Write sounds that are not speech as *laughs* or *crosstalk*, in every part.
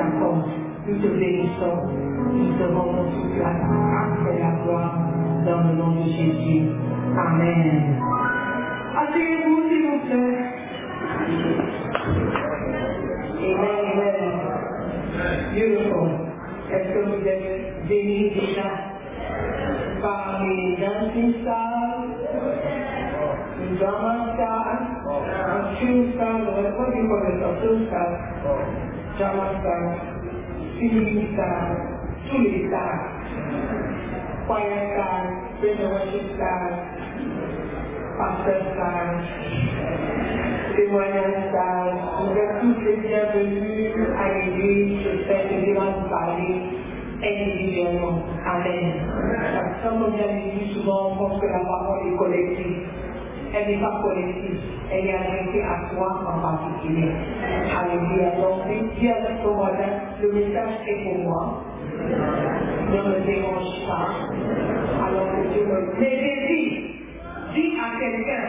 Que tu nous accordes. Nous te bénissons, nous te rendons toute la grâce et la gloire dans le nom de Jésus. Amen. Asseyez-vous, s'il vous plaît. Amen, amen. Beautiful. Est-ce que vous êtes bénis déjà par les dancing stars, les drama stars, un film star, what do you call it, a film star, drama star, singing star, tous les stars, choir stars, praise and worship stars, pastor stars, témoignage stars, vous êtes tous les bienvenus à l'église, j'espère que Dieu va vous parler individuellement. Amen. Parce que comme on vient à l'église, souvent on pense que la parole est collective. Elle n'est pas collective, elle est adressée à toi en particulier. Alléluia. Donc, dis à ce moment-là, le message est pour moi. Ne me dérange pas. Alors que Dieu me désire. Dis à quelqu'un,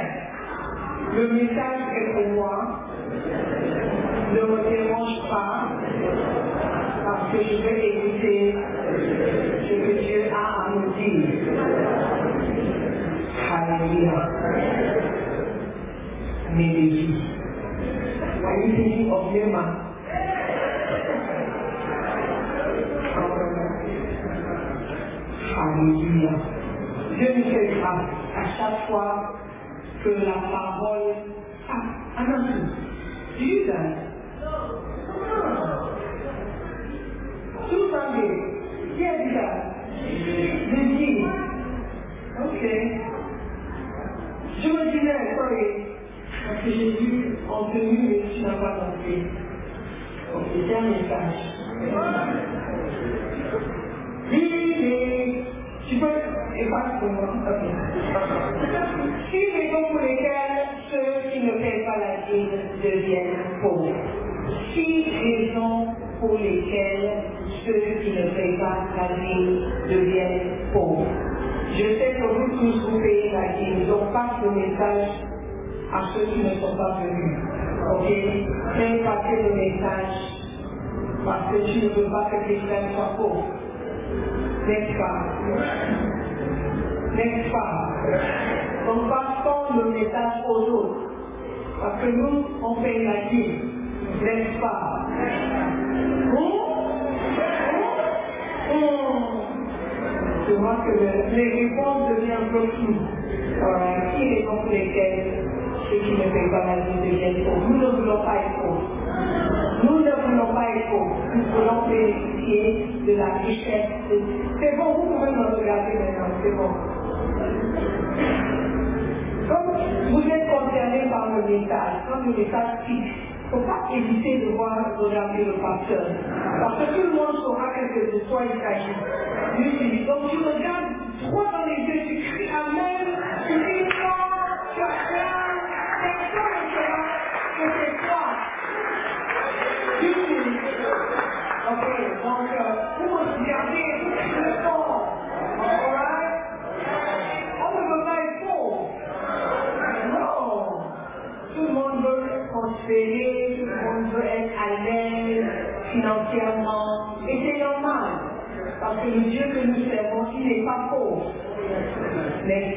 le message est pour moi. Ne me dérange pas. Parce que je vais écouter ce que Dieu a à me dire. Alléluia. Mélodie. Are you thinking of Nema? Dieu nous fait grâce à chaque fois que la parole. Ah, do guys? Peux effacer pour moi. Ok. Six raisons pour lesquelles ceux qui ne paient pas la dîme deviennent pauvres. Six raisons pour lesquelles ceux qui ne payent pas la dîme deviennent pauvres. Je sais que vous tous vous payez la dîme, donc passe le message à ceux qui ne sont pas venus. Ok? Fais passer le message parce que tu ne veux pas que frères soient pauvres. N'est-ce pas? N'est-ce pas? Donc passons le message aux autres. Parce que nous, on paye la dîme. N'est-ce pas? Vous? Je vois que le- les réponses deviennent floues. Alright. Qui pour lesquelles ceux qui ne payent pas la dîme deviennent pauvres Nous ne voulons pas être. Nous ne voulons pas être pauvres. Nous voulons bénéficier de la richesse. C'est bon, vous pouvez me regarder maintenant, c'est bon. Comme vous êtes concerné par le message, comme le message fixe, ne faut pas éviter de voir, regarder le pasteur. Parce que tout le monde saura que de toi il s'agit. Donc tu regardes droit dans les yeux, tu cries Amen, tu cries fort, tu acclame, personne ne saura que c'est toi. Du tout. Ok, donc euh, vous me regardez, vous criez fort. Alright? On ne veut pas être faux. Non. Tout le monde veut prospérer, tout le monde veut être à l'aise financièrement. Et c'est normal. Parce que le Dieu que nous servons, il n'est pas pauvre. N'est-ce pas Il y a certains qui croient que plus tu es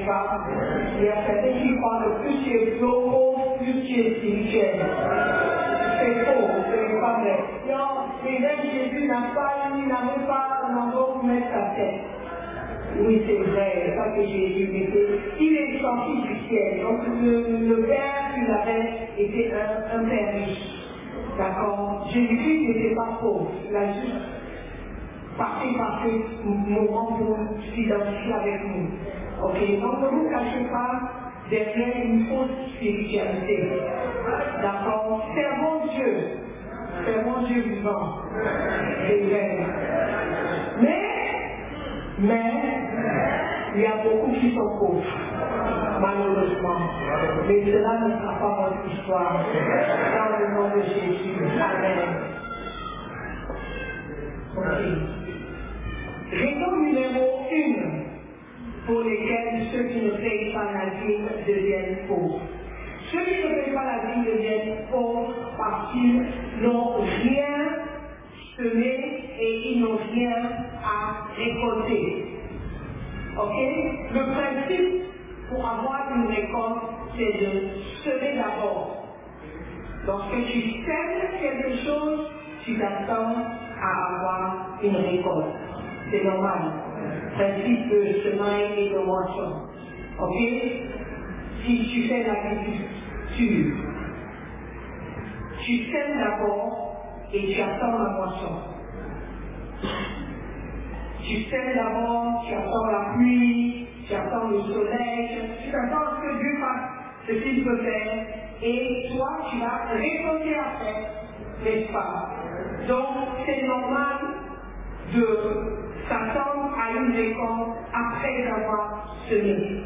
pauvre, plus tu es spirituel. C'est faux, ce n'est pas vrai. Non, mais même Jésus n'a pas, il n'avait pas pour mettre sa tête. Oui, c'est vrai, ça que j'ai dit, il est sorti du ciel. Donc le, Père qu'il avait était un, Père riche. D'accord Jésus-Christ n'était pas pauvre. Il a juste passé par ce moment pour s'identifier avec nous. Donc ne vous cachez pas derrière une fausse spiritualité. D'accord Servons Dieu. Servons Dieu vivant. C'est vrai. Mais mais il y a beaucoup qui sont pauvres, malheureusement. Mais cela ne sera pas votre histoire. Dans le nom de Jésus. Amen. Ok. Raison numéro une pour lesquelles ceux qui ne payent pas la dîme deviennent pauvres. Ceux qui ne payent pas la dîme deviennent pauvres parce qu'ils n'ont rien semé et ils n'ont rien à récolter. Ok? Le principe pour avoir une récolte, c'est de semer d'abord. Lorsque tu sèmes quelque chose, tu t'attends à avoir une récolte. C'est normal. Principe de semaille et de moisson. Ok? Si tu fais l'agriculture, tu sèmes d'abord et tu attends la moisson. Tu sèmes d'abord, tu attends la pluie, tu attends le soleil, tu attends ce que Dieu fasse ce qu'il peut faire, et toi, tu vas récolter après, n'est-ce pas? Donc, c'est normal de s'attendre à une récolte après avoir semé.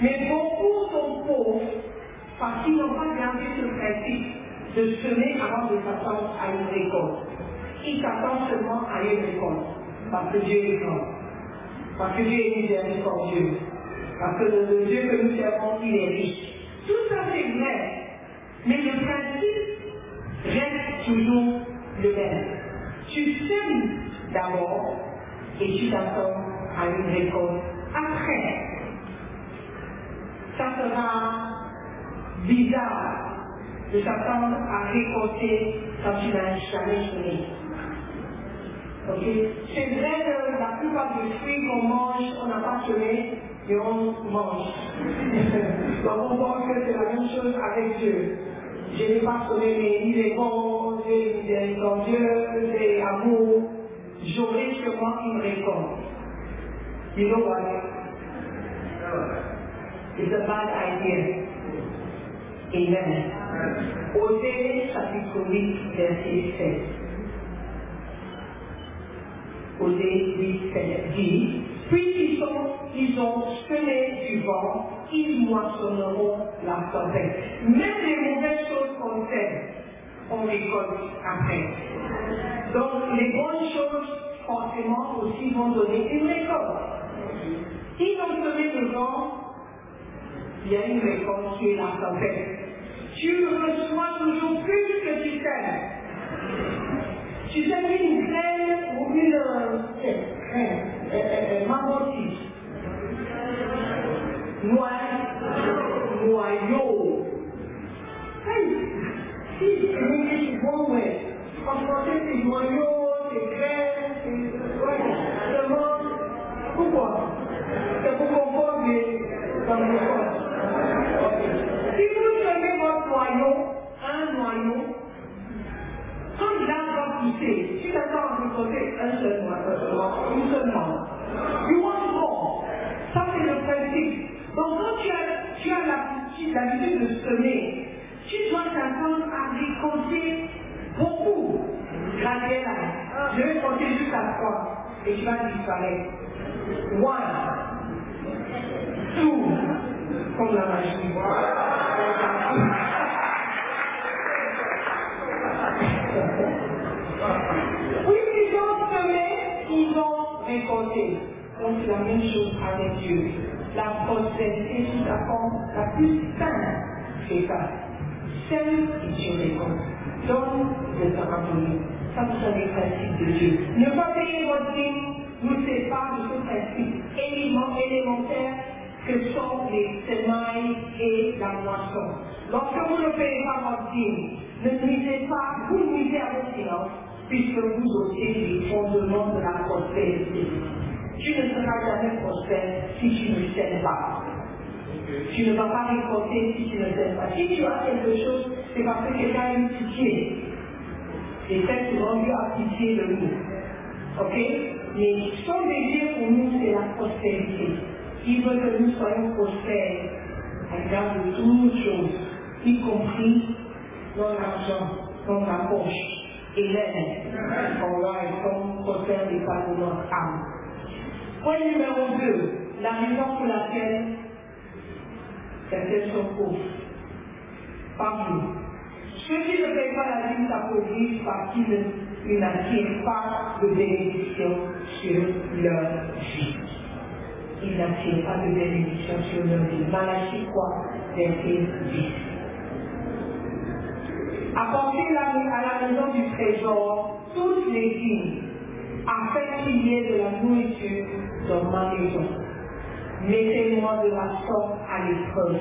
Mais beaucoup sont pauvres parce qu'ils n'ont pas gardé ce principe de semer avant de s'attendre à une récolte. Ils s'attendent seulement à une récolte. Parce que Dieu est grand. Parce que Dieu est miséricordieux. Parce que le Dieu que nous servons, il est riche. Tout ça c'est vrai. Mais le principe reste toujours le même. Tu sèmes d'abord et tu t'attends à une récolte après. Ça sera bizarre de s'attendre à récolter quand tu n'as jamais semé. C'est vrai que la plupart des fruits qu'on mange, on n'a pas semé et on mange. *laughs* Donc on pense que c'est la même chose avec Dieu. Je n'ai pas semé, mais il est bon, Dieu miséricordieux, c'est amour. J'aurai sûrement une récolte. You know what? It's a bad idea. Amen. Osée chapitre 8, verset 7. Osée 8, 7 dit, puisqu'ils ils ont semé du vent, ils moissonneront la tempête. Même les mauvaises choses qu'on fait, on récolte après. Donc les bonnes choses, forcément, aussi vont donner une récolte. Ils ont semé le il y a une récolte qui est la tempête. Tu reçois toujours plus que tu sèmes. Tu sèmes une graine ou une euh, marmottise, noix, noyau. Hey, si c'est bon, ouais. En français, c'est noyau, c'est graine, c'est. Ouais, seulement. Pourquoi C'est pour dans le corps. Si vous semez votre noyau, un noyau, quand l'arbre va pousser, tu t'attends à récolter un seul noyau, une seule main. You want more. Ça, c'est le principe. Donc, quand tu as, tu as l'habitude de semer, Tu dois t'attendre à récolter. Je vais compter jusqu'à trois et tu vas disparaître. One, two, comme la machine. Oui, ils ont semé, ils ont récolté. Donc c'est la même chose avec Dieu. La prospérité sous la forme la plus simple, c'est ça. Seul et Dieu récolte. Donne de ta Ça, ce sont les principes de Dieu. Ne pas payer votre dîme nous sépare de ce principe élémentaire que sont les semailles et la moisson. Lorsque vous ne payez pas votre dîme, ne misez pas, vous misez à vos finances, puisque vous ôtez les fondements de la prospérité. Tu ne seras jamais prospère si tu ne sèmes pas. Tu ne vas pas récolter si tu ne sèmes pas. Si tu as quelque chose, c'est parce que quelqu'un a une pitié. Et très souvent, Dieu a pitié de nous. Ok? Mais son désir pour nous, c'est la prospérité. Il veut que nous soyons prospères à l'égard de toutes choses, y compris l'argent, dans la poche et l'aide. On va être prospère des pas de notre âme. Point numéro 2, la raison pour laquelle certaines sont pauvres. Parmi Ceux qui ne payent pas la dîme s'appauvrissent parce qu'ils n'attirent pas de bénédiction sur leur vie. Ils n'attirent pas de bénédiction sur leur vie. Malachie quoi? Verset 10. Apportez à la maison du trésor toutes les dîmes, afin qu'il y ait de la nourriture dans ma maison. Mettez-moi de la sorte à l'épreuve,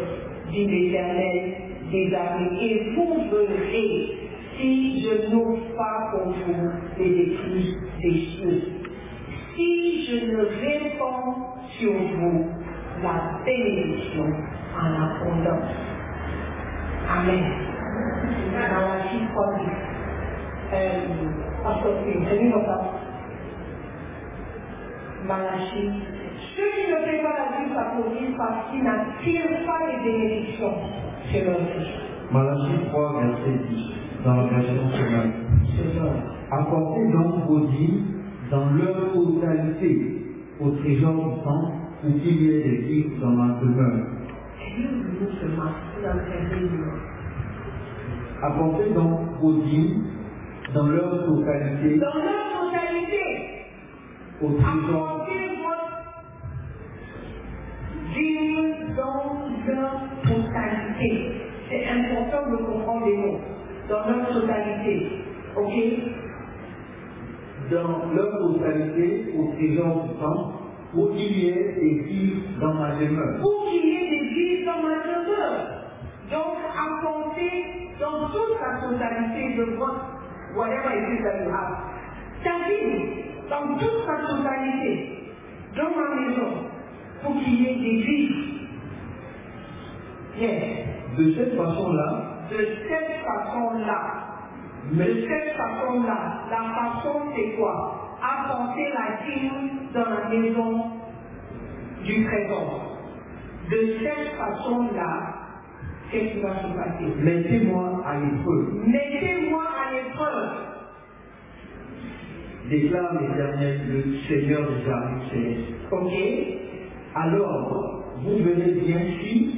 dit l'Éternel des armées, et vous verrez si je n'ouvre pas pour vous les écluses des cieux. Si je ne réponds sur vous la bénédiction en abondance. Amen. Malachie 3 euh, ça. Malachie. Ceux qui ne paient pas la vie s'applaudissent parce qu'ils n'attirent pas les bénédictions. Malachie 3, verset 10, dans la version semaine. Apportez donc vos dîmes dans leur totalité au trésor du sang ou qu'il y ait des livres dans ma demeure. Apportez donc vos dîmes dans leur totalité Dans leur totalité, au trésor dîme dans leur totalité. C'est important de comprendre les mots. Dans leur totalité. Ok? Dans leur totalité au trésor du sang ou qu'il y ait des livres dans ma demeure. Pour qu'il y ait des vies dans ma demeure. Donc, apporter dans toute sa totalité de votre, whatever it is that you have, ta vie, dans toute sa totalité, dans ma maison, pour qu'il y ait des vies. Yes. De cette façon-là, De cette façon-là, de cette façon-là, la façon c'est quoi? Apporter la dîme dans la maison du trésor. De cette façon-là, qu'est-ce qui va se passer? Mettez-moi à l'épreuve, Mettez-moi à l'épreuve. déclare l'Éternel, le Seigneur des armées célestes. Ok Alors, vous verrez bien si,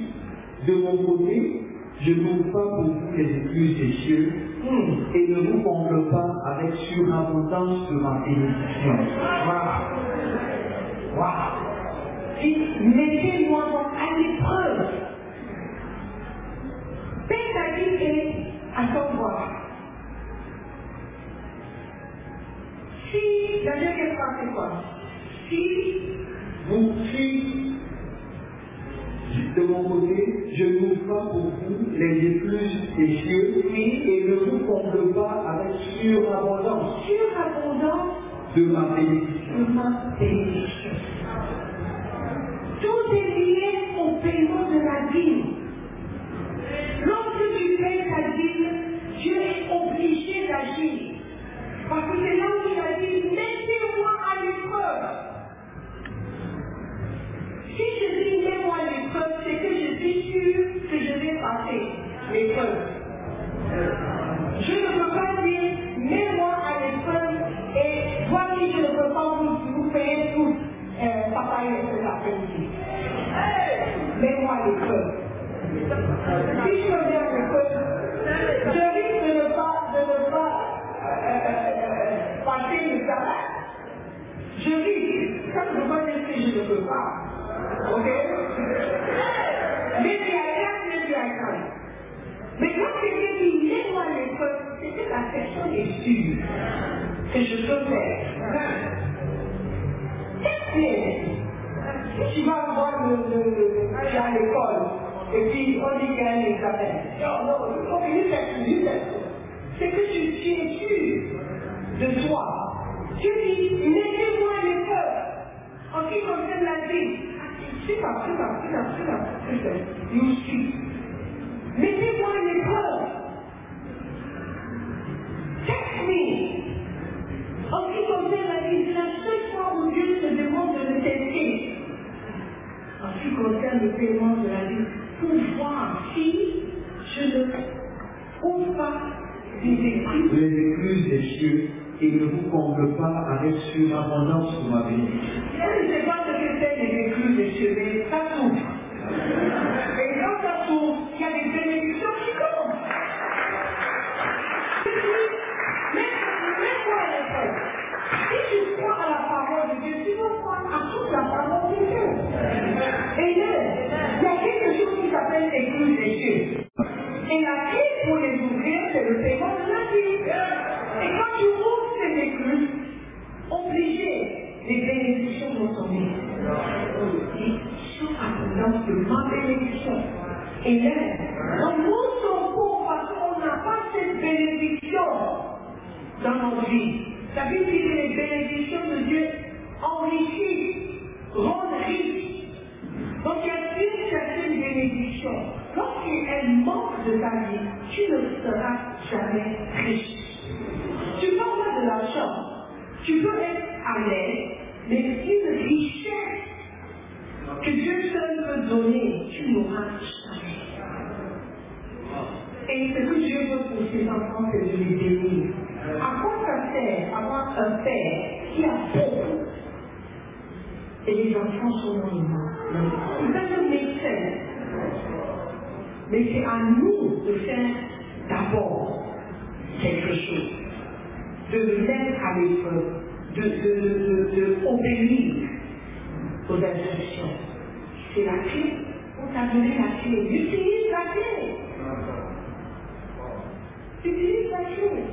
de mon côté, je n'ouvre pas pour vous les écluses des cieux Hmm. et ne vous comble pas avec surabondance de ma bénédiction. Waouh Waouh mettez-moi à l'épreuve. Paix ta vie et attends-moi. Si, la deuxième phrase c'est quoi? Si, Vous, si, de mon côté, je n'ouvre pas pour vous les écluses des cieux et ne vous comble pas avec surabondance surabondance de ma bénédiction. de ma bénédiction. Tout est lié au paiement de la dîme. Que je peux faire. Si tu vas voir le, à l'école, et puis on dit qu'il y a un examen. Non, non, tu fasses C'est que tu, tu es sûr de toi. Tu dis, mettez-moi l'épreuve. En ce qui concerne la vie, pas, c'est pas, c'est pas, c'est pas, c'est pas, you see. Mettez-moi l'épreuve. Test cieux et ne vous comble pas avec surabondance pour ma bénédiction. Lorsqu'elle manque de ta vie, tu ne seras jamais riche. Tu peux avoir de l'argent, tu peux être à l'aise, mais une richesse que Dieu seul peut donner, tu n'auras jamais. Et ce que Dieu veut pour ses enfants, c'est de les bénir. À quoi ça sert avoir un père qui a beaucoup et les enfants sont dans les mains? Va se make Mais c'est à nous de faire d'abord quelque chose, de mettre à l'épreuve, de obéir aux instructions. C'est la clé. On t'a donné la clé. Utilise la clé. Utilise la clé.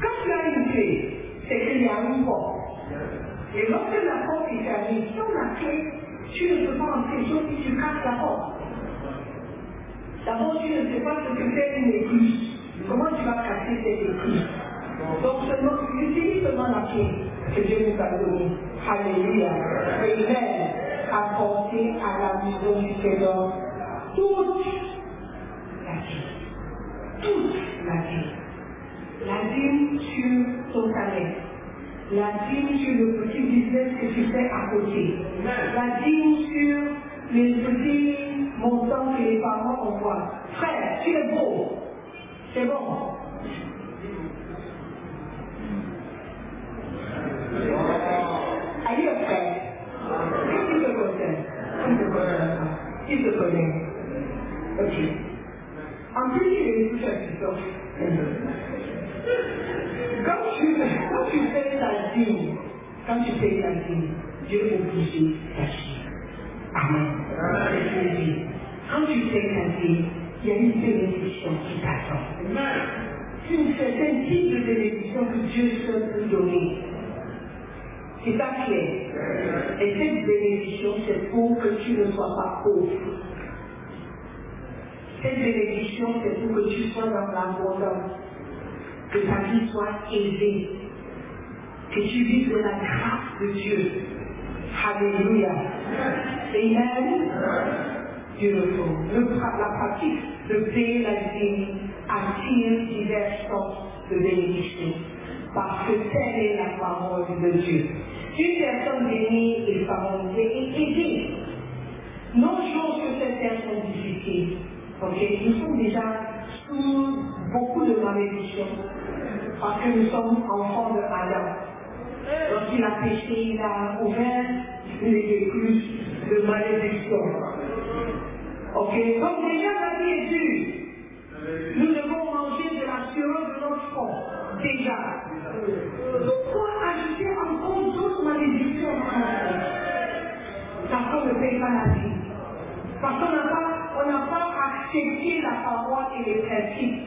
Quand tu as une clé, c'est qu'il y a une porte. Et lorsque la porte est fermée, sans la clé, tu ne peux pas entrer, sauf si tu casses la porte. D'abord, tu ne sais pas ce que c'est une écluse. Comment tu vas casser cette écluse Donc, seulement, utilise seulement la clé que Dieu nous a donnée. Alléluia. Amen. Apporter à la maison du Seigneur toute la vie. Toute la vie. La dîme sur ton salaire. La dîme sur le petit business que tu fais à côté. La dîme sur les petits montants que les parents envoient. Frère, tu es beau. C'est bon. Are you? Qu'est-ce qui te concerne Qui te concerne Qui te connaît? Ok. En plus, il est tout quand tu fais ta dîme, quand tu fais ta dîme, Dieu est obligé d'agir. Amen. C'est ce que dit. Quand tu fais ta dîme, il y a une bénédiction qui t'attend. C'est une certaine type de bénédiction que Dieu seul peut donner. C'est pas clair. Et cette bénédiction, c'est pour que tu ne sois pas pauvre. Cette bénédiction, c'est pour que tu sois dans l'abondance, que ta vie soit aisée, que tu vives de la grâce de Dieu. Alléluia. Amen. Beautiful. Le, la pratique de payer la vie attire diverses sortes de bénédictions, parce que telle est la parole de Dieu. Une personne bénie est favorisée et aidée. Non chose que cette personne difficile. Ok, nous sommes déjà sous beaucoup de malédictions parce que nous sommes enfants de Adam. Lorsqu'il a péché, il a ouvert les écluses de malédiction. Ok Donc déjà la vie est dure. Nous devons manger de l'assurance de notre front. Déjà. Pourquoi ajouter encore d'autres malédictions Parce qu'on ne paye pas la vie. Parce qu'on n'a pas, on n'a pas accepté la parole et les principes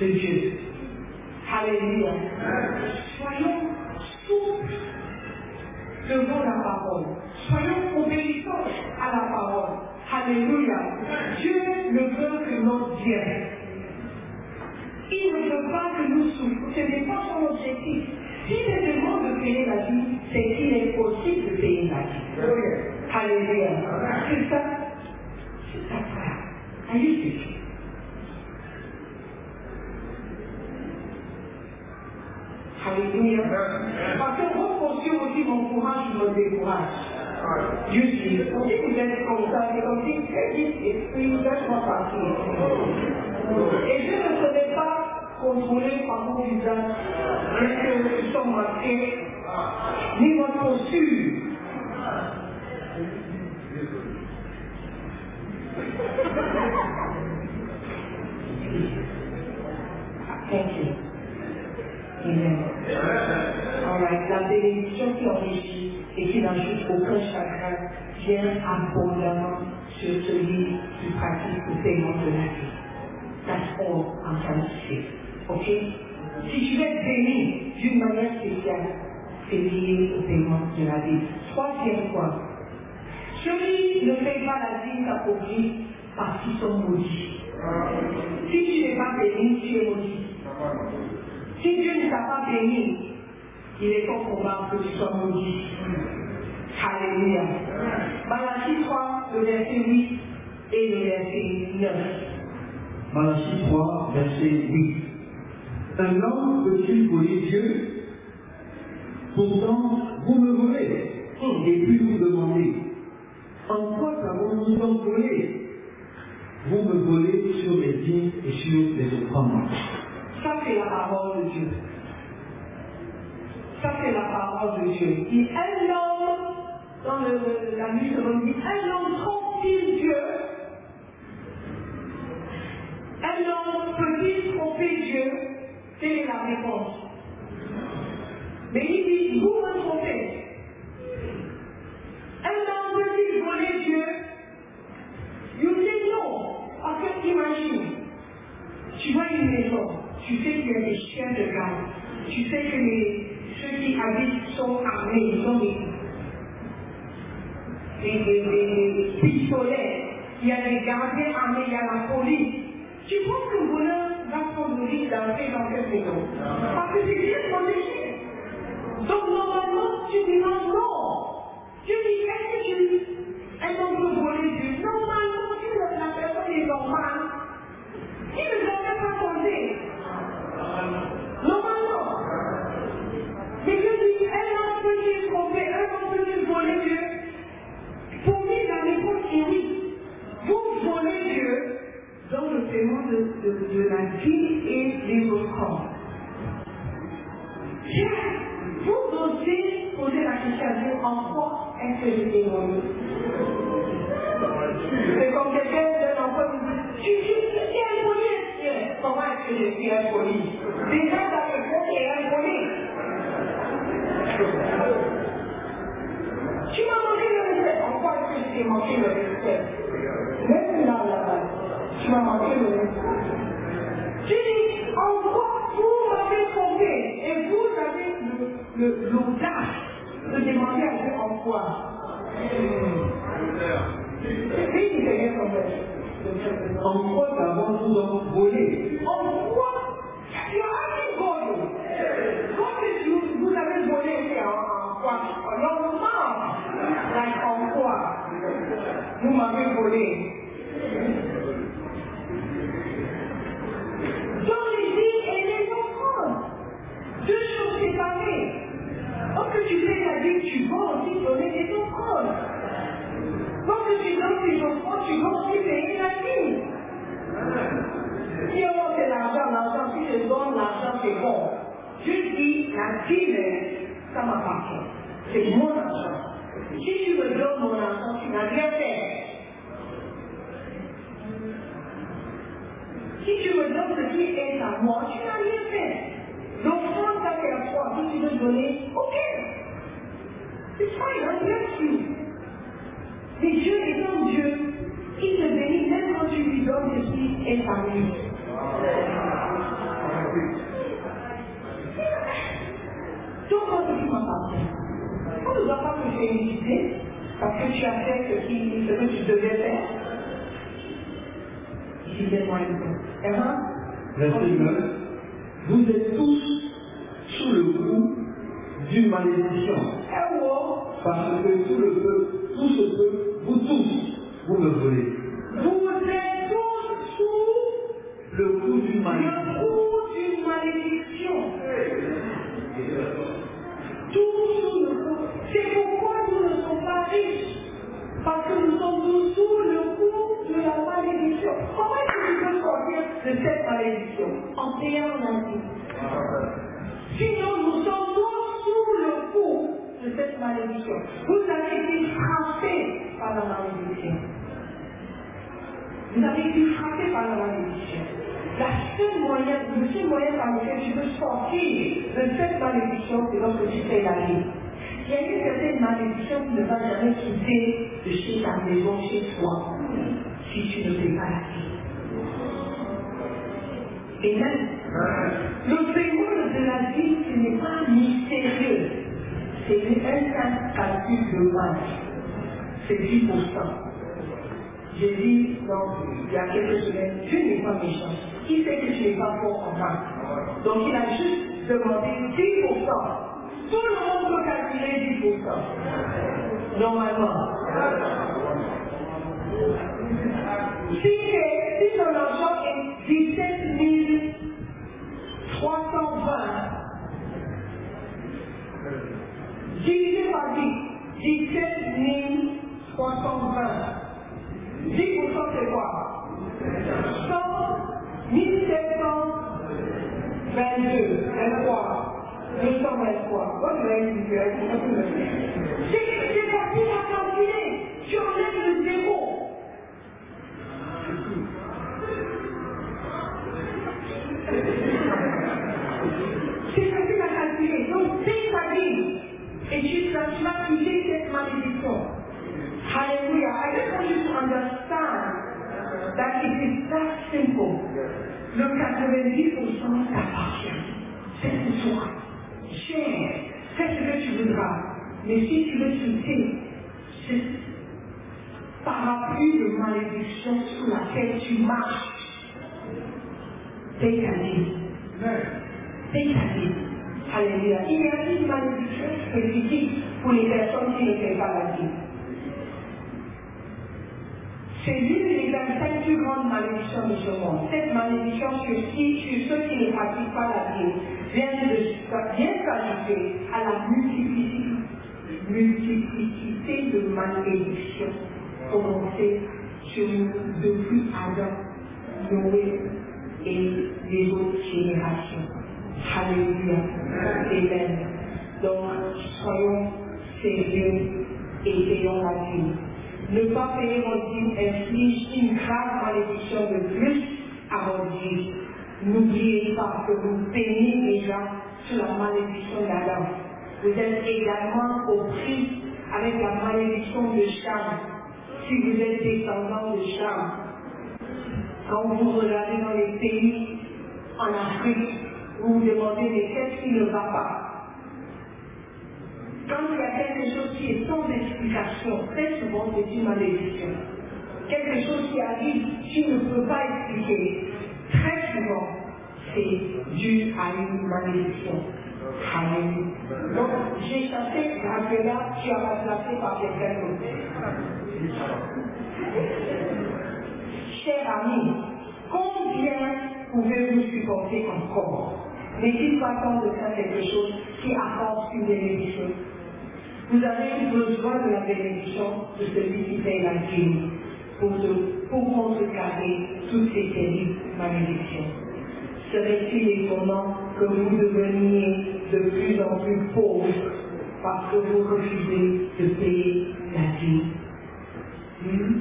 de Dieu. Alléluia. Soyons souples devant la parole. Soyons obéissants à la parole. Alléluia. Dieu ne veut que notre bien. Il ne veut pas que nous souffrions. Ce n'est pas son objectif. S'il demande de payer la vie, c'est qu'il est possible de payer la vie. Alléluia. C'est ça. C'est ça, frère. Parce que vos postures aussi m'encouragent, me découragent. Dieu dit, si vous êtes comme ça, c'est comme si, esprit, laisse-moi partir. Et je ne serai pas contrôlé par mon visage, mais que nous sommes marqués, ni votre posture. Alright, la bénédiction qui enrichit et qui n'ajoute aucun chagrin vient abondamment sur celui qui pratique le paiement de la vie. That's all I'm trying to say. Ok? Si tu veux être béni d'une manière spéciale, c'est lié au paiement de la vie. Troisième point. Celui qui ne paye pas la vie s'appauvrit parce qu'ils sont maudits. Si tu n'es pas béni, tu es maudit. Si Dieu ne t'a pas béni, il est fort probable que tu sois maudit. Alléluia. Malachie 3, le verset 8 et le verset 9. Malachie 3, verset 8. Un homme peut-il voler Dieu? Pourtant, vous me volez. Et puis vous demandez, en quoi avons-nous donc volé Vous me volez sur les dîmes et sur les offrandes. Ça, c'est la parole de Dieu. Ça, c'est la parole de Dieu. Il un homme, dans la nuit de dit, un homme Dieu? Un homme peut-il tromper Dieu? Telle est la réponse. Mais il dit, vous me trompez. Un homme peut-il voler Dieu? You say non. Parce que imagine, tu vois une maison, tu sais qu'il y a des chiens de garde, tu sais que les, ceux qui habitent sont armés, ils ont des, des, des, des pistolets, il y a des gardiens armés, il y a la police. Tu penses que le voleur va risque d'entrer dans cette maison? Parce que C'est son. En quoi avons-nous donc volé En quoi Tu as assez volé. Quand vous, vous avez volé, c'est en, en quoi Normalement, like en quoi Vous m'avez volé. Dans les vies et les offrandes. Deux choses séparées. Lorsque tu fais la vie, tu vas aussi donner des offrandes. Lorsque tu donnes des offrandes, tu vas aussi payer la vie. Si on c'est l'argent, l'argent, si je donne l'argent, c'est bon. Je dis, la vie, ça m'appartient. C'est mon argent. Si tu me donnes mon argent, tu n'as rien fait. Si tu me donnes ce qui est à moi, tu n'as rien fait. L'offrande, ça c'est à toi. Si tu veux donner, ok. C'est fine, I bless you. Mais Dieu étant Dieu, il te bénit même quand tu lui donnes ce qui est à lui. Donc, quand tu m'appartiens, on ne doit pas te féliciter parce que tu as fait ce, qui, ce que tu devais faire. Disais-moi une fois. Hein? Verset 9. Vous êtes tous sous le coup d'une malédiction. Parce que tout le peuple, tout ce peuple, vous tous, vous me volez. vous êtes tous sous Le coup d'une malédiction. Sinon, nous sommes tous sous le coup de cette malédiction. Vous avez été frappés par la malédiction. Vous avez été frappé par la malédiction. La seule le seul moyen par lequel tu peux sortir de cette malédiction, c'est lorsque tu fais la vie. Il y a une certaine malédiction qui ne va jamais quitter de chez ta maison, chez toi, si tu ne fais pas la vie. Même, le paiement de la vie, ce n'est pas mystérieux. C'est un simple calcul de masse. C'est 10%. J'ai dit, donc, il y a quelques semaines, Dieu n'est pas méchant. Qui sait que tu n'es pas fort en maths Donc il a juste demandé 10%. Tout le monde peut calculer 10%. Normalement. Si, si ton argent est 17 320, divisé par 10, 17 320. 10% c'est quoi? 100, 1722, 23, 223. Bonne règle, C'est c'est facile à calculer. Tu enlèves le zéro. C'est facile à calculer. Donc, c'est ta vie. Et tu vas quitter cette malédiction. Hallelujah. I just want you to understand that it is that simple. Le 90% t'appartient. C'est pour toi. Gère. Fais ce que tu voudras. Mais si tu veux quitter ce parapluie de malédiction sous laquelle tu marches. Paye ta vie. Alléluia. Il y a une malédiction spécifique pour les personnes qui ne paient pas la vie. C'est l'une des 25 plus grandes malédictions de ce monde. Cette malédiction sur, sur ceux qui ne pratiquent pas la vie vient de s'ajouter à la multiplicité, multiplicité de malédictions prononcées sur nous depuis Adam, Noé et les autres générations. Alléluia. Amen. Donc, soyons sérieux et ayons la vie. Ne pas payer mon inflige une grave malédiction de plus à mon dîme. N'oubliez pas que vous payez déjà sur la malédiction d'Adam. Vous êtes également prix avec la malédiction de Cham. Si vous êtes descendant de Cham, quand vous regardez dans les pays en Afrique, vous vous demandez mais qu'est-ce qui ne va pas? Quand il y a quelque chose qui est sans explication, très souvent c'est une malédiction. Quelque chose qui arrive, tu ne peux pas expliquer. C'est dû à une malédiction. Amen. Donc, j'ai chassé Gabriela, tu as remplacé par quelqu'un d'autre. Cher ami, combien pouvez-vous supporter encore N'est-il pas temps de faire quelque chose qui apporte une bénédiction Vous avez besoin de la bénédiction de celui qui fait la vie pour, de, pour contrecarrer toutes ces terribles malédictions. Serait-il étonnant que vous deveniez de plus en plus pauvres parce que vous refusez de payer la vie? Hmm?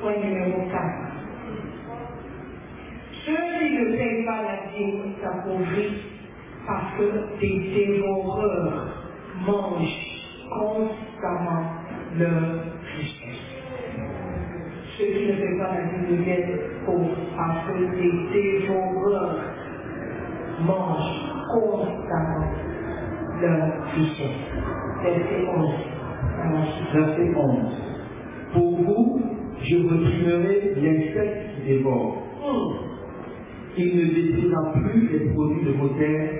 Point numéro 4. Ceux qui ne payent pas la dîme s'appauvrissent parce que des dévoreurs mangent constamment leur richesse. Ceux qui ne font pas la vie deviennent pauvres parce que des dévoreurs mangent constamment leur richesse. Verset 11. Verset 11. Pour vous, je reprimerai l'insecte qui dévore. Il ne détruira plus les produits de vos terres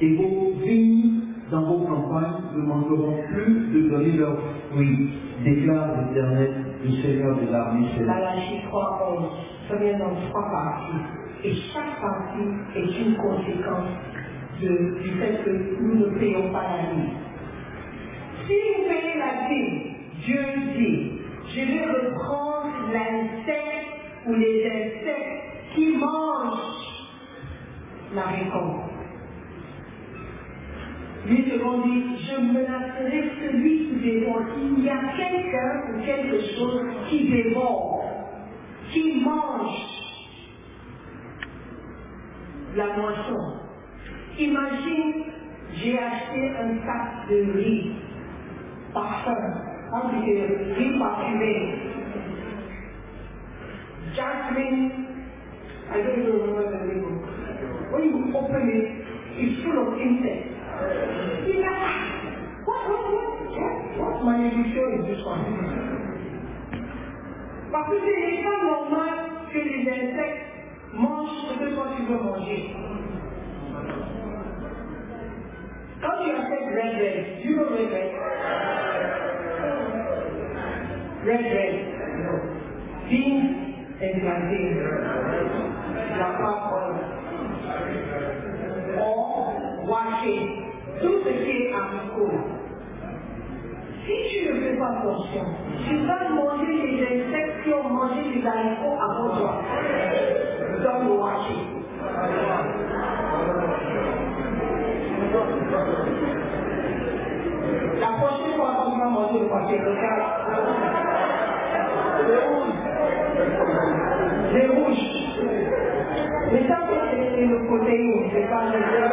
et vos vignes dans vos campagnes ne manqueront plus de donner leurs fruits, déclare l'Éternel, le Seigneur de l'armée. Malachie 3, 11. Ça vient dans trois parties. Et chaque partie est une conséquence du fait que nous ne payons pas la vie. Si vous payez la vie, Dieu dit, je vais reprendre l'insecte ou les insectes qui mangent la récolte. Lui dit, je menacerai celui qui dévore. Il y a quelqu'un ou quelque chose qui dévore, qui mange la moisson. Imagine, j'ai acheté un sac de riz parfum, hein, c'est riz parfumé. Jasmine, I don't even remember the name. When you open it, it's full of insects. You what, what, what, what, one? Parce que ce n'est pas normal que les insectes mangent ce que toi tu veux manger. Quand tu achètes red red, you know red red? Red red, beans and plantain, la pâte or washing, tout ce qui est haricot. Si tu ne fais pas attention, tu vas manger les insectes qui ont mangé les haricots avant toi. Dans le washing. La prochaine fois quand tu vas manger le washing, regarde. Le rouge. Les rouges. Mais ça, c'est le protéine, c'est pas le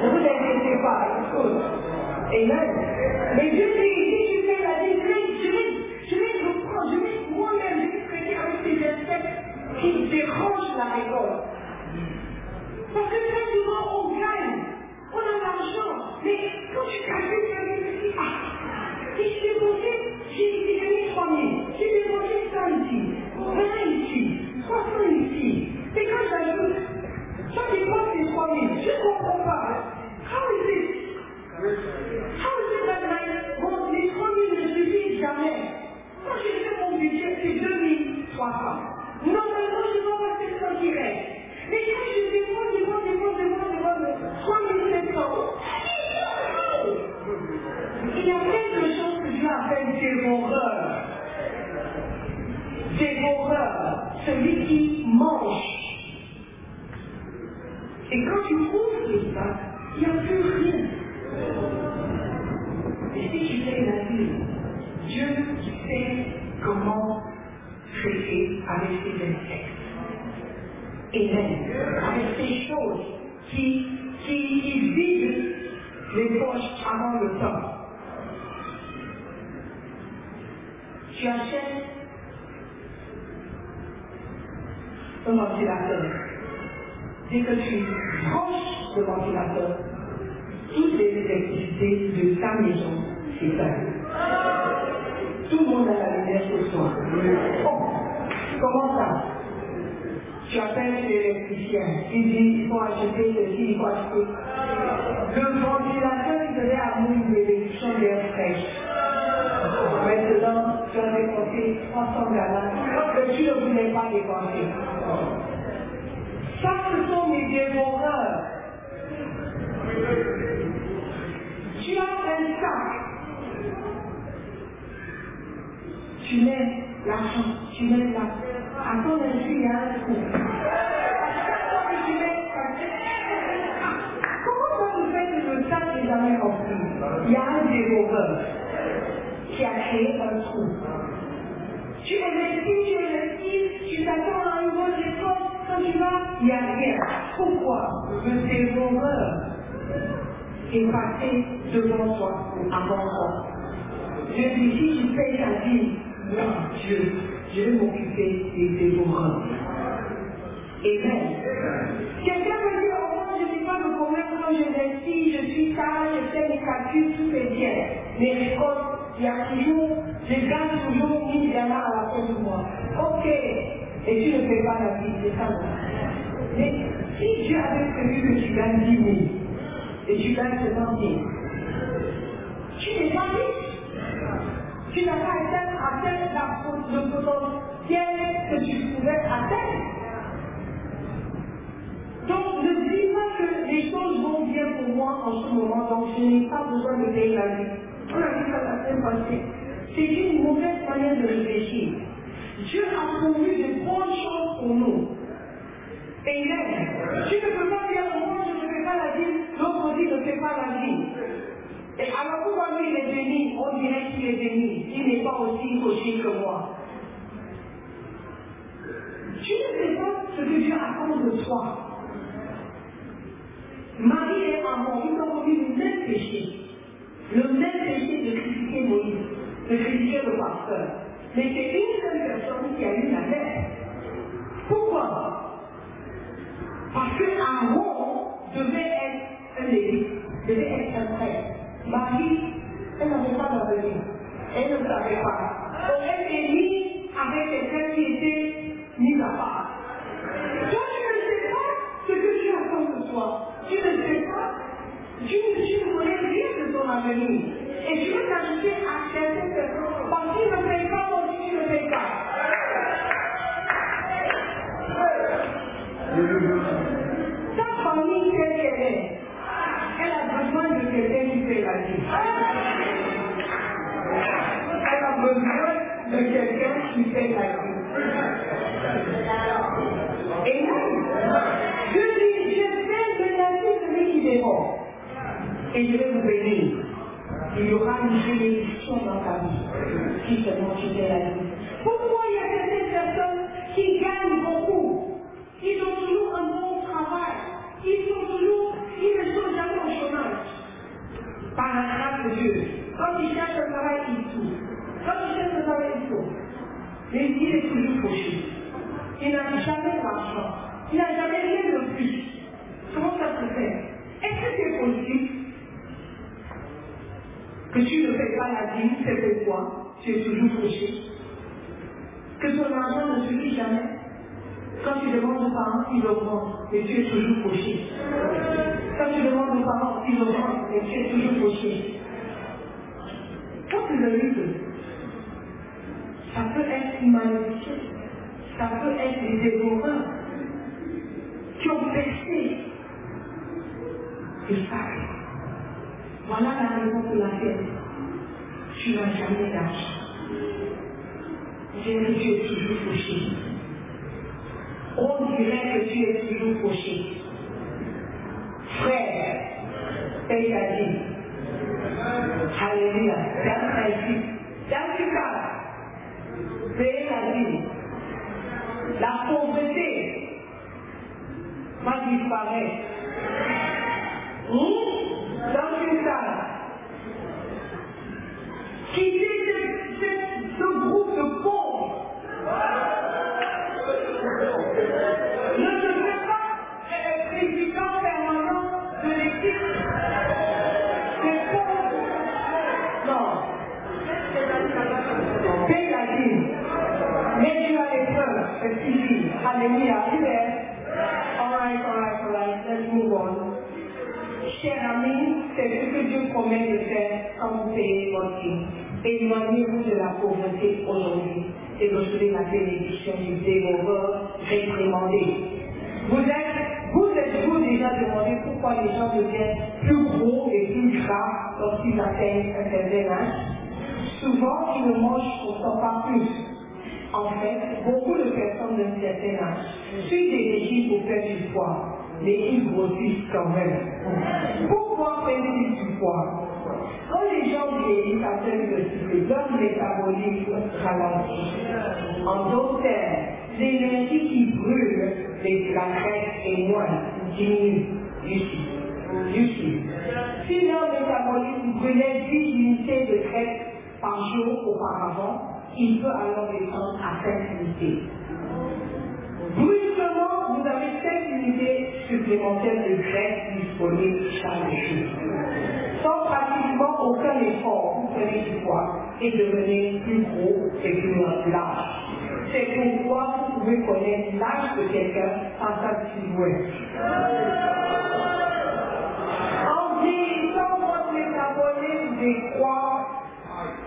Vous inquiétez pas, écoute. Amen. Mais Dieu dit, si tu fais la vie, je vais, je vais, je vais reprendre, je vais moi-même, je vais traiter avec ces insectes qui dérangent la récolte. Parce que très souvent, on gagne, on a l'argent, mais quand tu calcules, Dès que tu branches le ventilateur, toutes les électricités de ta maison s'éteignent. Tout le monde a la lumière ce soir. Oh, comment ça? Tu appelles l'électricien, il dit il faut acheter ceci, il faut acheter. Le ventilateur, il devait amener une élection d'air fraîche. Maintenant, tu as dépensé 300 gallons que tu ne voulais pas dépenser. Mes dévoreurs. Tu as un sac. Tu mets l'argent, tu mets la... À ton insu, il y a un trou. Tu mets... Comment ça vous fait que le sac n'est jamais rempli? Il y a un dévoreur qui a créé un trou. Tu investis, tu investis, tu t'attends il n'y a rien. Pourquoi Le terroreur est passé devant toi, avant toi. Je dis, si tu fais ta vie, moi, Dieu, je vais m'occuper des terroreurs. Amen. Quelqu'un me dit, oh, moi, je n'ai pas de problème quand je réussis, je suis sage, je fais mes calculs, tout est bien. Mais l'école, il y a toujours, je gagne toujours 1000 dollars à la fin du mois. Ok. Et tu ne fais pas la vie, c'est ça. Mais si Dieu avait prévu que tu gagnes 10 000 et tu gagnes 70 000, tu n'es pas riche. Tu n'as pas atteint, atteint la, le potentiel que tu pouvais atteindre. Donc ne dis pas que les choses vont bien pour moi en ce moment, donc je n'ai pas besoin de payer la vie. On a vu ça la semaine passée. C'est une mauvaise manière de réfléchir. Dieu a promis de grandes choses pour nous. Amen. Tu ne peux pas dire, moi je ne fais pas la vie, l'autre dit ne fais pas la vie. Et alors pourquoi lui il est béni? On dirait qu'il est béni. Il n'est pas aussi coché que moi. Tu ne sais pas ce que Dieu attend de toi. Marie et Amon, ils ont commis le même péché. Le même péché de critiquer Moïse, de critiquer le pasteur. Mais c'est une qui a eu la lettre. Pourquoi? Parce que Aaron devait être un lévite, devait être un prêtre. Marie, elle n'avait pas d'avenir. Elle ne savait pas. Donc elle est mise avec quelqu'un qui était mis à part? Easy. Alléluia. Amen. Alright, alright, alright. Let's move on. Cher ami, c'est ce que Dieu promet de faire quand vous payez votre dîme. Éloignez-vous de la pauvreté aujourd'hui et recevez la bénédiction du dévoreur réprimandé. Vous êtes, vous êtes-vous déjà demandé pourquoi les gens deviennent plus gros et plus gras lorsqu'ils atteignent un certain âge? Souvent, ils ne mangent pourtant pas plus. En fait, beaucoup de personnes d'un certain âge suivent des régimes pour faire du poids, mais ils grossissent quand même. Pourquoi prennent-ils du poids? Quand les gens vieillissent à cause de sucre, leur métabolisme ralentit. En d'autres termes, l'énergie qui brûle la graisse est moins, diminue. Ici. Ici. Si leur métabolisme brûlait 10 unités de graisse par jour auparavant, il peut alors descendre à 5 unités. Brusquement, vous avez 5 unités supplémentaires de graisse disponibles chaque jour. Sans pratiquement aucun effort, vous prenez du poids et devenez plus gros et plus large. C'est pourquoi vous pouvez connaître l'âge de quelqu'un par sa silhouette. En vieillissant, votre métabolisme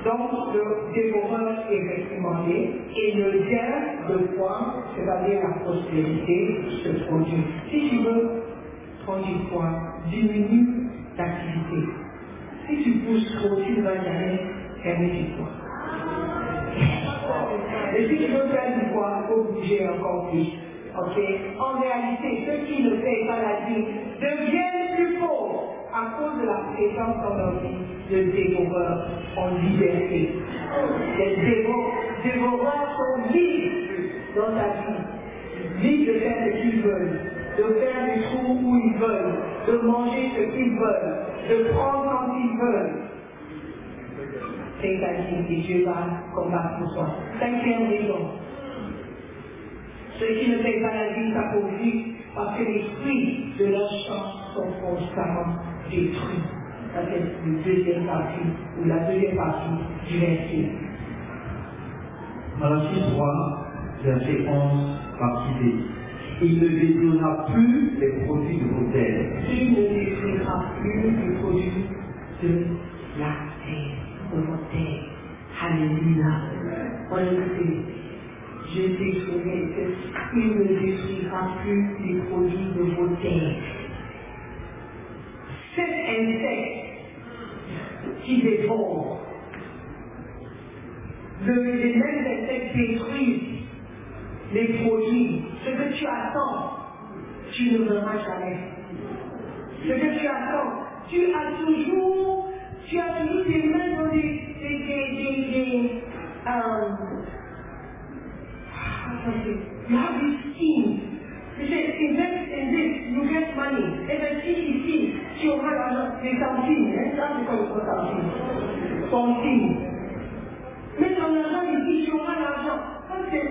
donc le dévoreur est réprimandé et le gain de poids, c'est-à-dire la prospérité, se produit. Si tu veux prendre du poids, diminue l'activité. Si tu pousses trop, tu ne vas jamais gagner du poids. Et si tu veux faire du poids, il faut bouger encore plus. En réalité, ceux qui ne payent pas la vie deviennent plus pauvres à cause de la présence vie de dévoreurs en liberté. Les dévoreurs sont libres dans ta vie, libres de faire ce qu'ils veulent, de faire des trous où ils veulent, de manger ce qu'ils veulent, de prendre quand ils veulent, c'est la vie que Dieu va combattre pour soi. Cinquième raison. Ceux qui ne payent pas la vie s'appauvrit parce que les fruits de leur champ sont constamment détruits. Ça, c'est la deuxième partie, ou la deuxième partie du verset. Malachie 3, verset 11, partie B. Il ne détruira plus les produits de vos terres. Il ne détruira plus les produits de la terre de vos terres. Alléluia. Regardez, je détruirai il ne détruira plus les produits de vos terres. Cet insecte qui dévore, le, les mêmes insectes détruisent les produits. Ce que tu attends, tu ne verras jamais. Ce que tu attends, tu as toujours tu as toujours tes mains dans des, des, des, des, um, you have these schemes. You say, invest in this, you get money. Tu auras l'argent, des centimes. Hein, ça, c'est comme ça, centimes. Centimes. Mets ton argent ici, tu auras l'argent. C'est,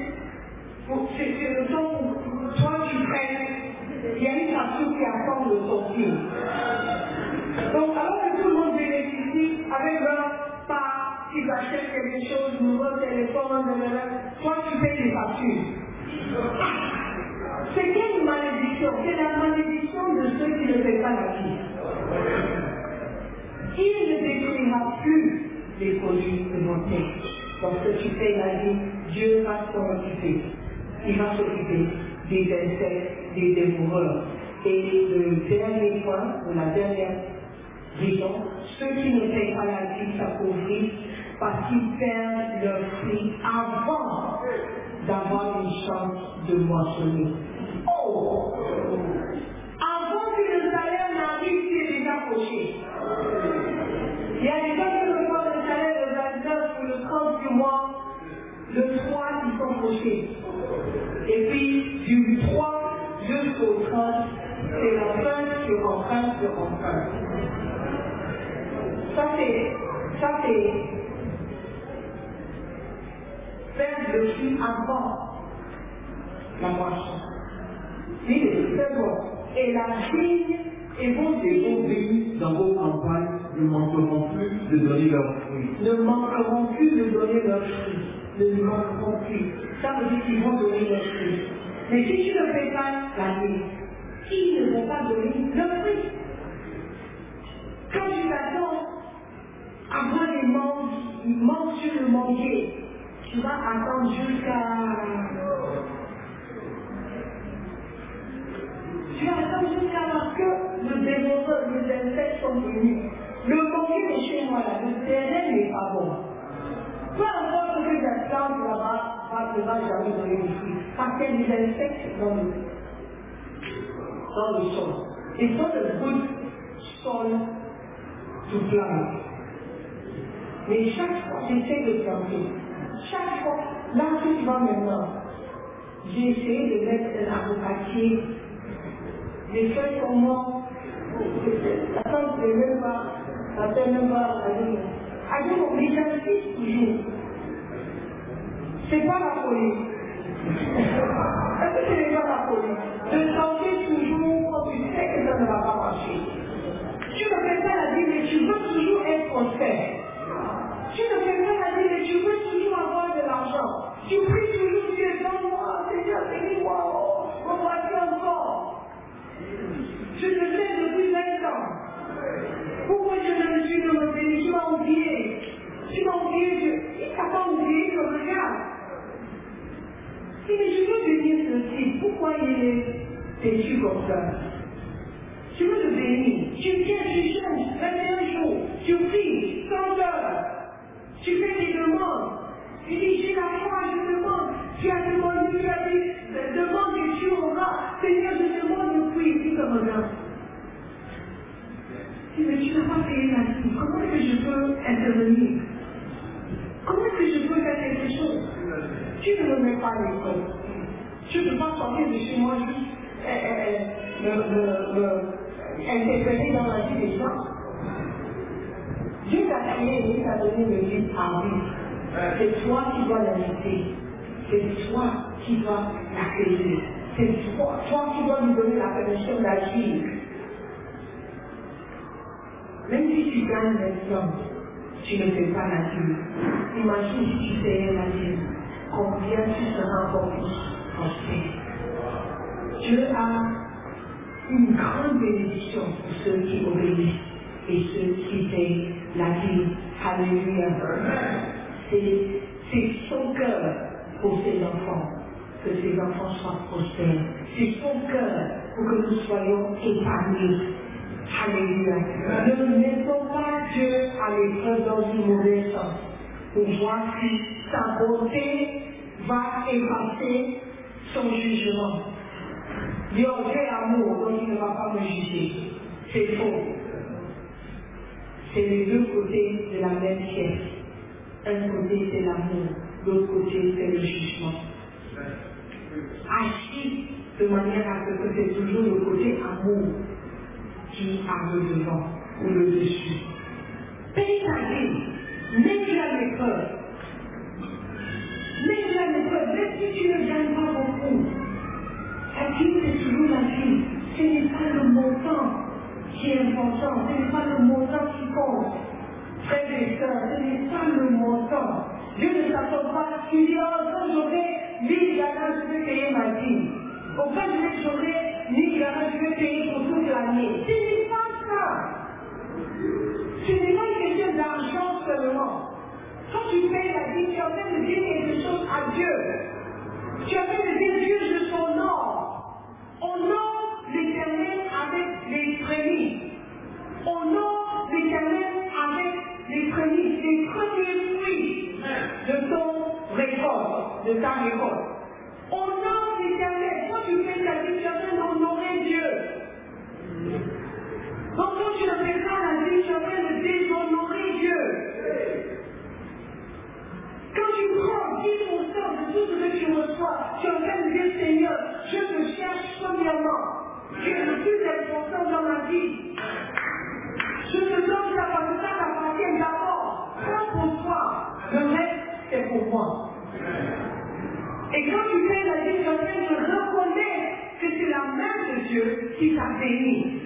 c'est le temps où toi, tu prennes. Il y a une facture qui attend le centime. Donc, alors que tout le monde bénéficie avec leur part, ils achètent quelque chose, nouveau téléphone, toi tu payes les factures. C'est quelle malédiction C'est la malédiction de ceux qui ne paient pas la. Il ne détruira plus les produits de mon texte. Lorsque tu payes la vie, Dieu va s'en occuper. Il va s'occuper des insectes, des dévoreurs. Et le dernier point, ou la dernière Disons, ceux qui ne payent pas la vie s'appauvrissent parce qu'ils perdent leur prix avant d'avoir une chance de moissonner. Oh Avant que le salaire n'arrive, c'est déjà fauché. Il y a des gens qui reçoivent le salaire le 29 ou le 30 du mois, le 3 ils sont fauchés. Et puis, du 3 jusqu'au 30, c'est la fin sur emprunt sur emprunt. Ça c'est, ça c'est faire le fruit avant la moisson. C'est bon. Et la vigne et vos vignes dans vos campagnes ne manqueront plus de donner leurs fruits. Ne manqueront plus de donner leurs fruits. Ne manqueront plus. Ça veut dire qu'ils vont donner leurs fruits. Mais si tu ne fais pas vie, ils ne vont pas donner leurs fruits. Quand tu t'attends avant les manques, sur le manger, tu vas attendre jusqu'à. Va jamais des fruits. Parce a des insectes dans le, dans le sol. Et sont le good sol to plant. Mais chaque fois, j'essaie de planter. Chaque fois, là où tu vas maintenant, j'ai essayé de mettre un avocatier. J'ai fait comment La femme ne même pas, la même pas la vie. A dit, on j'insiste toujours. C'est pas la folie. Est-ce que ce n'est pas la folie De tenter toujours quand tu sais que ça ne va pas marcher? Tu ne fais pas la vie, mais tu veux toujours être prospère. Tu ne fais pas la vie, mais tu veux toujours avoir de l'argent pries toujours Dieu, donne-moi, Seigneur, bénis-moi, oh, mon voiture encore. Je te sais depuis 20 ans. Pourquoi je ne me suis pas béni Tu m'as oublié. Tu m'as oublié, Dieu. Il t'a pas oublié, le regarde. Si mais je veux bénir ceci, pourquoi il est têtu comme ça Tu veux le bénir. Tu viens, tu changes, 21 jours, tu pries, 100 heures. Tu fais des demandes. Tu dis, j'ai la foi, je demande. Tu as demandé, tu as dit, demande et tu auras. Seigneur, je demande de prier, puis comme un Si mais tu n'as pas payé la vie, comment est-ce que je peux intervenir? Comment est-ce que je peux faire quelque chose? Tu ne me mets pas à l'école. Tu ne peux pas sortir de chez moi juste me, me interférer dans la vie des gens. Dieu t'a créé et t'a donné le libre arbitre. C'est toi qui dois l'inviter. C'est toi qui dois l'accueillir. C'est toi, toi qui dois lui donner la permission d'agir. Même si tu gagnes maintenant, tu ne fais pas la vie. Imagine si tu fais la vie. Combien tu seras encore plus prospère. Dieu a une grande bénédiction pour ceux qui obéissent et ceux qui font la vie. Alléluia. C'est son cœur pour ses enfants, que ses enfants soient prospères. C'est son cœur pour que nous soyons épargnés. Alléluia. Ne mettons pas Dieu à l'épreuve dans une mauvaise sens pour voir si sa bonté va effacer son jugement. Dieu est amour, donc il ne va pas me juger. C'est faux. C'est les deux côtés de la même pièce. Un côté c'est l'amour, l'autre côté c'est le jugement. Agis de manière à ce que c'est toujours le côté amour qui a le devant ou le dessus. Paye ta vie, mets-tu à l'épreuve. Mets-tu à l'épreuve, même si tu gagnes pas beaucoup. La vie, c'est toujours la vie. Ce n'est pas le montant qui est important, ce n'est pas le montant qui compte. Frères et pas le montant. Dieu ne s'attend pas, tu dis, oh, quand j'aurai 1000 dollars, je vais payer ma vie. Au quand j'aurai 1000 dollars, je vais payer pour toute l'année. Ce n'est pas ça. Ce n'est pas une question d'argent seulement. Quand tu payes la vie, tu es en train de dire quelque chose à Dieu. Tu es en train de dire, Dieu, je t'honore. Honore de ta récolte. Honore l'éternel. Quand tu fais ta vie, tu es en train d'honorer Dieu. Donc quand tu ne fais pas la vie, tu es en train de déshonorer Dieu. Quand tu prends 10% de tout ce que tu reçois, tu es en train de dire Seigneur, je te cherche premièrement. Tu es le plus important dans ma vie. Je te donne ça parce que ça t'appartient d'abord. Prends pour toi. Le reste, c'est pour moi. Et quand tu fais la vie, tu es en train de reconnaître que c'est la main de Dieu qui t'a béni.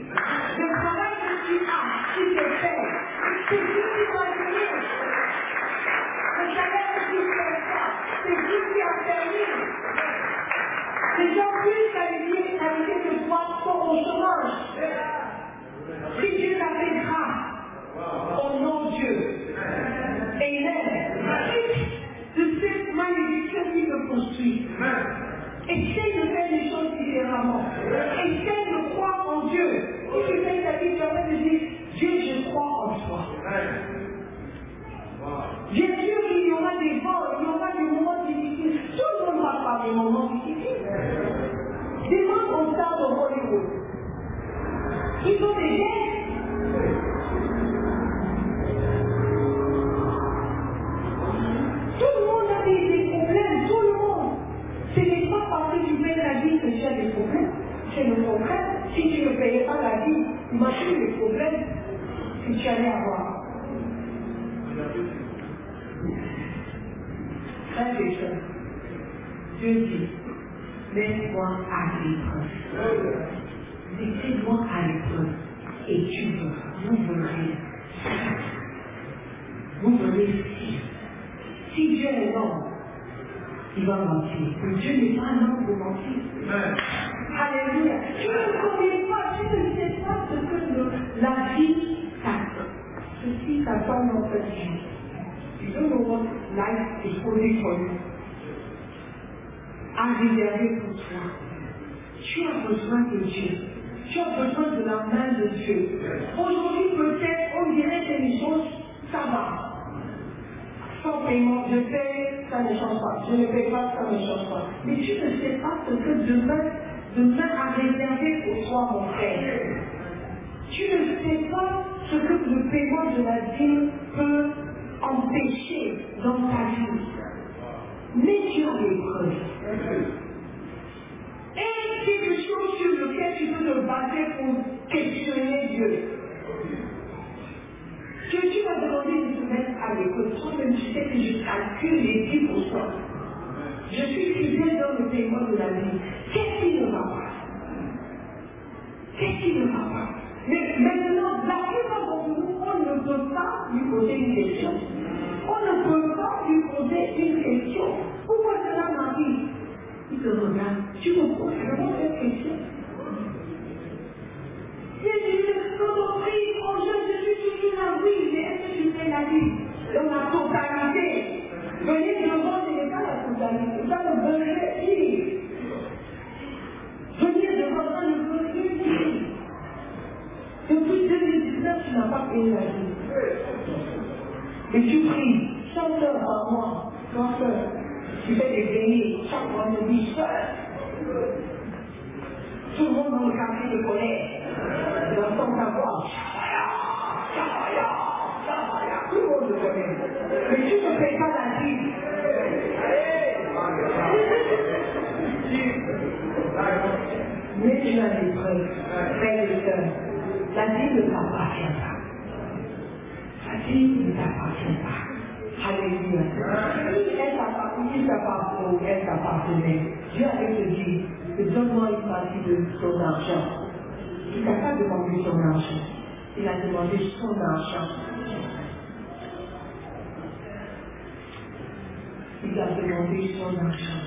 Demandé son argent.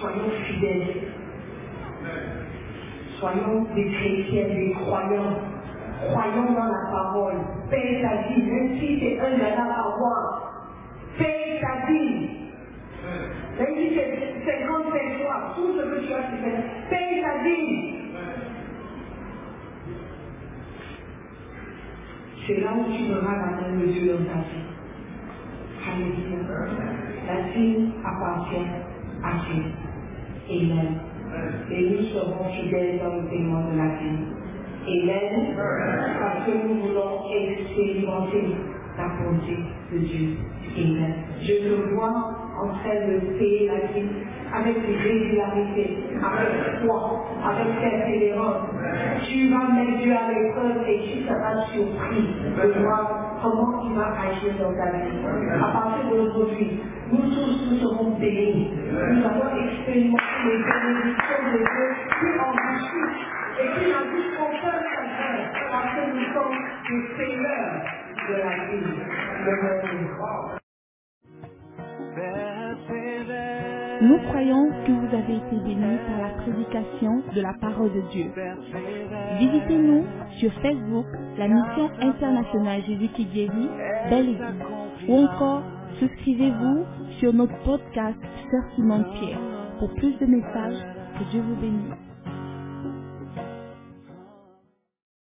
Soyons fidèles. Soyons des chrétiens, des croyants. Croyons dans la parole. Paye ta vie, même si c'est un dollar par mois. Paye ta vie. Même si c'est 55 fois, tout ce que tu as fait, paye ta vie. C'est là où tu verras la main de dans ta vie. Alléluia. La vie appartient à Dieu. Amen. Et nous serons fidèles dans le paiement de la vie. Amen. Parce que nous voulons expérimenter la bonté de Dieu. Amen. Je te vois en train de payer la vie avec régularité, avec foi, avec persévérance. Tu vas mettre Dieu à l'épreuve et tu seras surpris de voir comment il va agir dans ta vie. À partir d'aujourd'hui, nous tous nous serons bénis. Nous avons expérimenté les bénédictions de Dieu qui enrichissent et qui n'enrichissent aucun chagrin parce que nous sommes les seigneurs de la vie. Le Nous croyons que vous avez été bénis par la prédication de la parole de Dieu. Visitez-nous sur Facebook, la mission internationale Jésus qui guérit, Belle ou encore souscrivez-vous sur notre podcast Sœur Simone Pierre. Pour plus de messages, que Dieu vous bénisse.